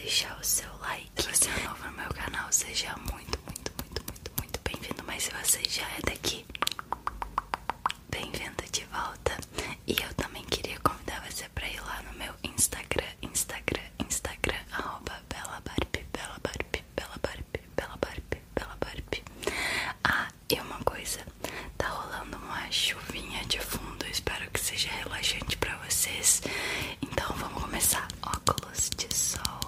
deixar o seu like. Se você é novo no meu canal, seja muito, muito, muito, muito, muito bem-vindo. Mas se você já é daqui, bem-vindo de volta. E eu também queria convidar você para ir lá no meu Instagram, Instagram, Instagram, arroba Bela Barbie, Bela Barbie, Bela Barbie, Bela Barbie, Bela Barbie. Ah, e uma coisa, tá rolando uma chuvinha de fundo, espero que seja relaxante pra vocês. Então vamos começar. Óculos de sol.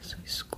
as we squeeze.